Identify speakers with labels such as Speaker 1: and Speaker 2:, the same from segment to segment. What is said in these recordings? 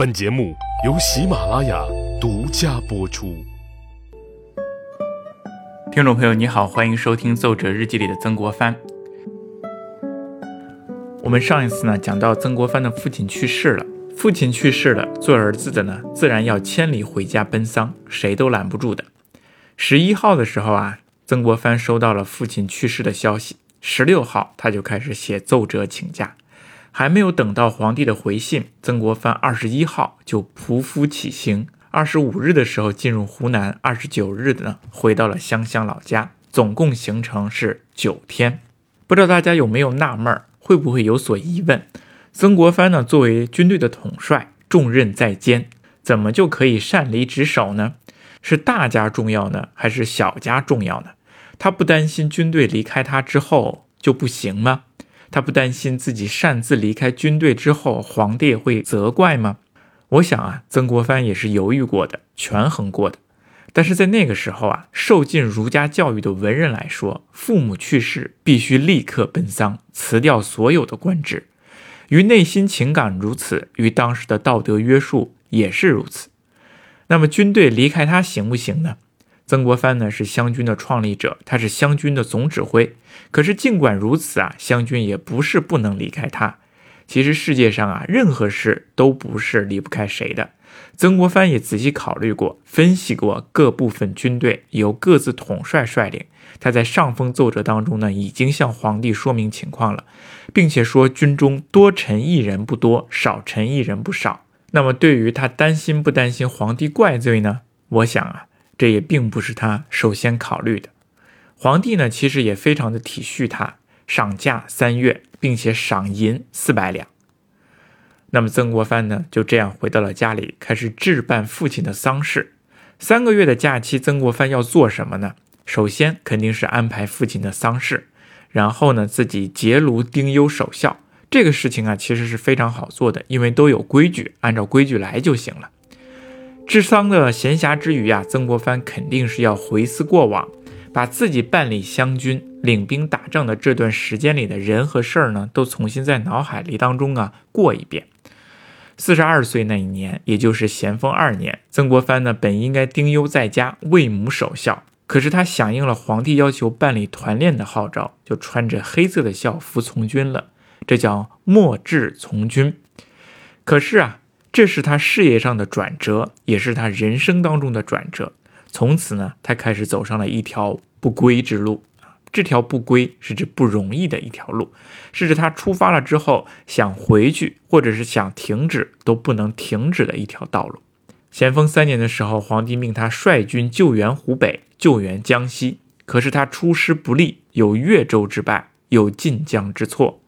Speaker 1: 本节目由喜马拉雅独家播出。
Speaker 2: 听众朋友，你好，欢迎收听《奏折日记》里的曾国藩。我们上一次呢讲到曾国藩的父亲去世了，父亲去世了，做儿子的呢自然要千里回家奔丧，谁都拦不住的。十一号的时候啊，曾国藩收到了父亲去世的消息，十六号他就开始写奏折请假。还没有等到皇帝的回信，曾国藩二十一号就匍匐起行，二十五日的时候进入湖南，二十九日呢回到了湘乡老家，总共行程是九天。不知道大家有没有纳闷儿，会不会有所疑问？曾国藩呢作为军队的统帅，重任在肩，怎么就可以擅离职守呢？是大家重要呢，还是小家重要呢？他不担心军队离开他之后就不行吗？他不担心自己擅自离开军队之后，皇帝会责怪吗？我想啊，曾国藩也是犹豫过的，权衡过的。但是在那个时候啊，受尽儒家教育的文人来说，父母去世必须立刻奔丧，辞掉所有的官职。于内心情感如此，于当时的道德约束也是如此。那么军队离开他行不行呢？曾国藩呢是湘军的创立者，他是湘军的总指挥。可是尽管如此啊，湘军也不是不能离开他。其实世界上啊，任何事都不是离不开谁的。曾国藩也仔细考虑过、分析过各部分军队由各自统帅率领。他在上封奏折当中呢，已经向皇帝说明情况了，并且说军中多臣一人不多，少臣一人不少。那么对于他担心不担心皇帝怪罪呢？我想啊。这也并不是他首先考虑的。皇帝呢，其实也非常的体恤他，赏假三月，并且赏银四百两。那么曾国藩呢，就这样回到了家里，开始置办父亲的丧事。三个月的假期，曾国藩要做什么呢？首先肯定是安排父亲的丧事，然后呢，自己结庐丁忧守孝。这个事情啊，其实是非常好做的，因为都有规矩，按照规矩来就行了。治丧的闲暇之余啊，曾国藩肯定是要回思过往，把自己办理湘军、领兵打仗的这段时间里的人和事儿呢，都重新在脑海里当中啊过一遍。四十二岁那一年，也就是咸丰二年，曾国藩呢本应该丁忧在家为母守孝，可是他响应了皇帝要求办理团练的号召，就穿着黑色的校服从军了，这叫末志从军。可是啊。这是他事业上的转折，也是他人生当中的转折。从此呢，他开始走上了一条不归之路。这条不归是指不容易的一条路，是指他出发了之后想回去，或者是想停止都不能停止的一条道路。咸丰三年的时候，皇帝命他率军救援湖北，救援江西。可是他出师不利，有越州之败，有晋江之错。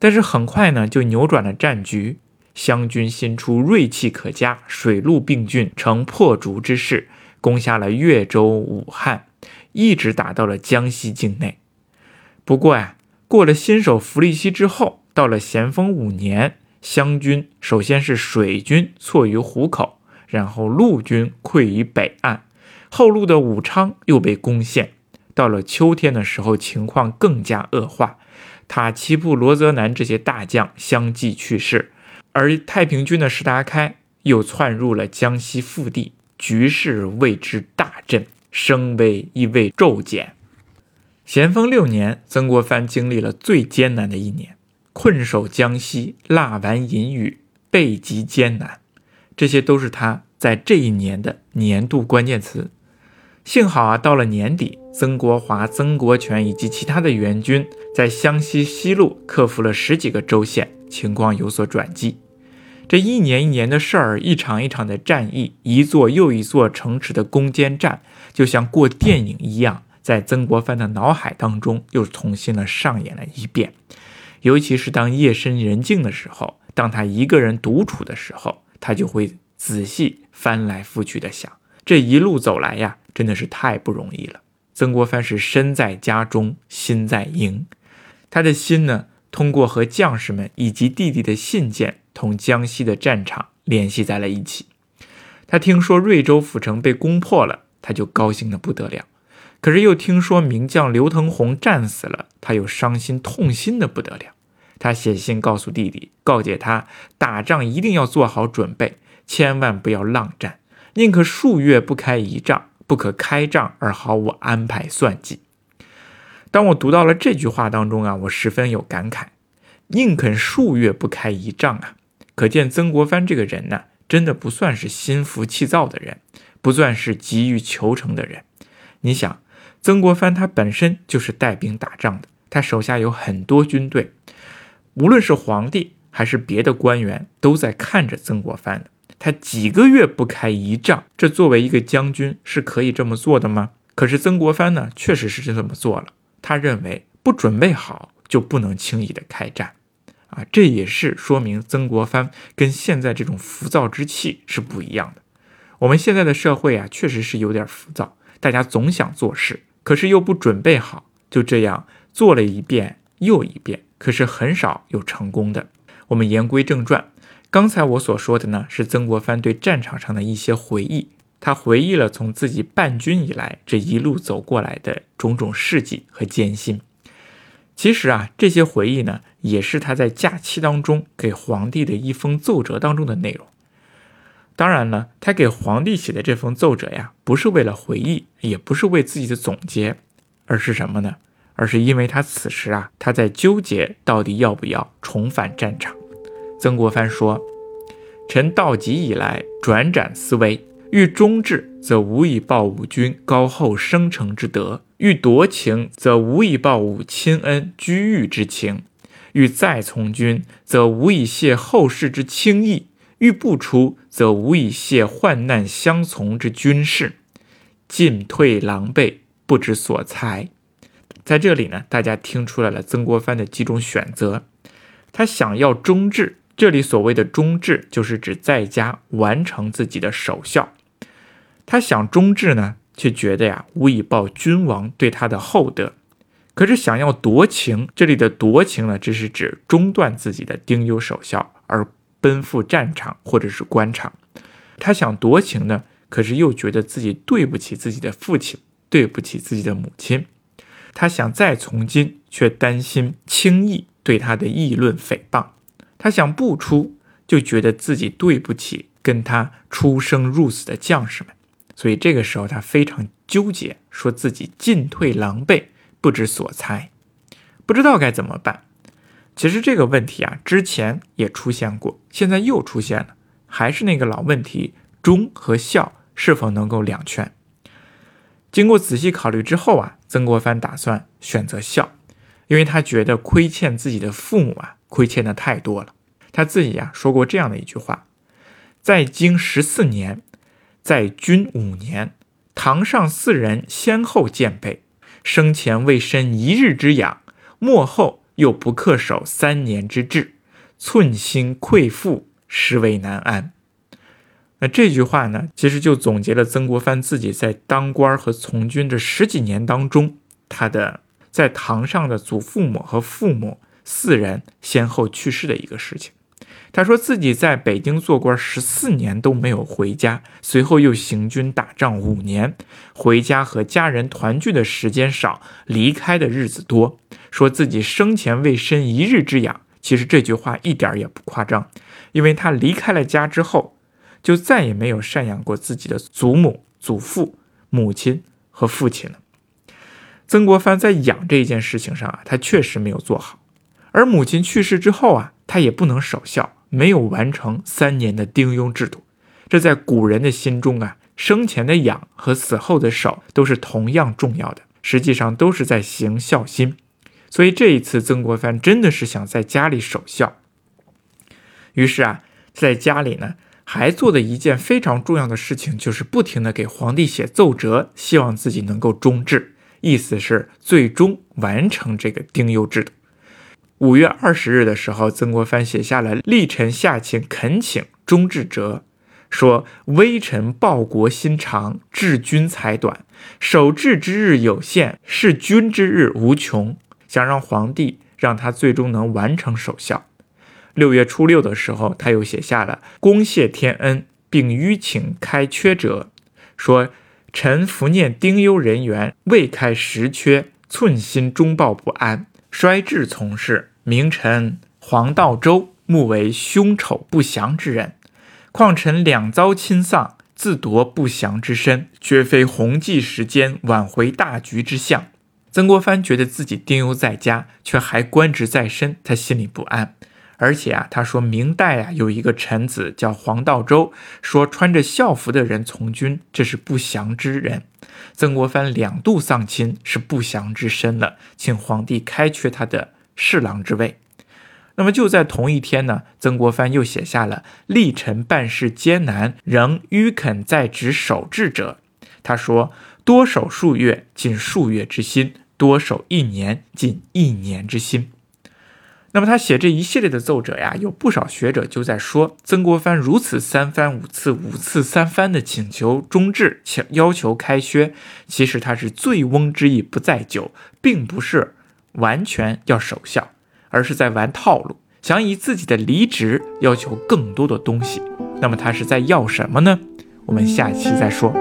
Speaker 2: 但是很快呢，就扭转了战局。湘军新出锐气可嘉，水陆并进，成破竹之势，攻下了越州、武汉，一直打到了江西境内。不过呀，过了新手福利期之后，到了咸丰五年，湘军首先是水军错于湖口，然后陆军溃于北岸，后路的武昌又被攻陷。到了秋天的时候，情况更加恶化，塔奇布、罗泽南这些大将相继去世。而太平军的石达开又窜入了江西腹地，局势为之大振，声威亦未骤减。咸丰六年，曾国藩经历了最艰难的一年，困守江西，蜡丸饮雨，备极艰难，这些都是他在这一年的年度关键词。幸好啊，到了年底，曾国华、曾国荃以及其他的援军在湘西西路克服了十几个州县，情况有所转机。这一年一年的事儿，一场一场的战役，一座又一座城池的攻坚战，就像过电影一样，在曾国藩的脑海当中又重新的上演了一遍。尤其是当夜深人静的时候，当他一个人独处的时候，他就会仔细翻来覆去的想，这一路走来呀，真的是太不容易了。曾国藩是身在家中心在营，他的心呢，通过和将士们以及弟弟的信件。同江西的战场联系在了一起。他听说瑞州府城被攻破了，他就高兴的不得了。可是又听说名将刘腾宏战死了，他又伤心痛心的不得了。他写信告诉弟弟，告诫他打仗一定要做好准备，千万不要浪战，宁可数月不开一仗，不可开仗而毫无安排算计。当我读到了这句话当中啊，我十分有感慨，宁肯数月不开一仗啊，可见曾国藩这个人呢，真的不算是心浮气躁的人，不算是急于求成的人。你想，曾国藩他本身就是带兵打仗的，他手下有很多军队，无论是皇帝还是别的官员，都在看着曾国藩的。他几个月不开一仗，这作为一个将军是可以这么做的吗？可是曾国藩呢，确实是这么做了。他认为不准备好就不能轻易的开战，啊，这也是说明曾国藩跟现在这种浮躁之气是不一样的。我们现在的社会啊，确实是有点浮躁，大家总想做事，可是又不准备好，就这样做了一遍又一遍，可是很少有成功的。我们言归正传，刚才我所说的呢，是曾国藩对战场上的一些回忆。他回忆了从自己办军以来这一路走过来的种种事迹和艰辛。其实啊，这些回忆呢，也是他在假期当中给皇帝的一封奏折当中的内容。当然了，他给皇帝写的这封奏折呀，不是为了回忆，也不是为自己的总结，而是什么呢？而是因为他此时啊，他在纠结到底要不要重返战场。曾国藩说：“臣到极以来，转辗思危。”欲忠志，则无以报吾君高厚生成之德；欲夺情，则无以报吾亲恩居遇之情；欲再从军，则无以谢后世之轻义；欲不出，则无以谢患难相从之军事。进退狼狈，不知所裁。在这里呢，大家听出来了曾国藩的几种选择。他想要忠志，这里所谓的忠志，就是指在家完成自己的守孝。他想忠志呢，却觉得呀无以报君王对他的厚德。可是想要夺情，这里的夺情呢，这是指中断自己的丁忧守孝而奔赴战场或者是官场。他想夺情呢，可是又觉得自己对不起自己的父亲，对不起自己的母亲。他想再从军，却担心轻易对他的议论诽谤。他想不出，就觉得自己对不起跟他出生入死的将士们。所以这个时候他非常纠结，说自己进退狼狈，不知所猜，不知道该怎么办。其实这个问题啊，之前也出现过，现在又出现了，还是那个老问题：忠和孝是否能够两全？经过仔细考虑之后啊，曾国藩打算选择孝，因为他觉得亏欠自己的父母啊，亏欠的太多了。他自己啊说过这样的一句话：在京十四年。在军五年，堂上四人先后见备，生前未申一日之养，末后又不恪守三年之志，寸心愧负，实为难安。那这句话呢，其实就总结了曾国藩自己在当官和从军这十几年当中，他的在堂上的祖父母和父母四人先后去世的一个事情。他说自己在北京做官十四年都没有回家，随后又行军打仗五年，回家和家人团聚的时间少，离开的日子多。说自己生前未申一日之养，其实这句话一点也不夸张，因为他离开了家之后，就再也没有赡养过自己的祖母、祖父、母亲和父亲了。曾国藩在养这一件事情上啊，他确实没有做好，而母亲去世之后啊，他也不能守孝。没有完成三年的丁忧制度，这在古人的心中啊，生前的养和死后的守都是同样重要的，实际上都是在行孝心。所以这一次，曾国藩真的是想在家里守孝。于是啊，在家里呢，还做的一件非常重要的事情，就是不停的给皇帝写奏折，希望自己能够忠志，意思是最终完成这个丁忧制度。五月二十日的时候，曾国藩写下了立臣下请恳请忠志折，说：“微臣报国心长，治军才短，守志之日有限，事君之日无穷。想让皇帝让他最终能完成守孝。”六月初六的时候，他又写下了恭谢天恩，并吁请开缺折，说：“臣伏念丁忧人员，未开实缺，寸心忠报不安。”衰志从事，名臣黄道周，目为凶丑不祥之人，况臣两遭亲丧，自夺不祥之身，绝非弘济时间、挽回大局之相。曾国藩觉得自己丁忧在家，却还官职在身，他心里不安。而且啊，他说明代啊有一个臣子叫黄道周，说穿着校服的人从军，这是不祥之人。曾国藩两度丧亲，是不祥之身了，请皇帝开缺他的侍郎之位。那么就在同一天呢，曾国藩又写下了“历臣办事艰难，仍迂肯在职守志者”。他说：“多守数月，尽数月之心。”多守一年，尽一年之心。那么他写这一系列的奏折呀，有不少学者就在说，曾国藩如此三番五次、五次三番的请求中止，请要求开削，其实他是醉翁之意不在酒，并不是完全要守孝，而是在玩套路，想以自己的离职要求更多的东西。那么他是在要什么呢？我们下期再说。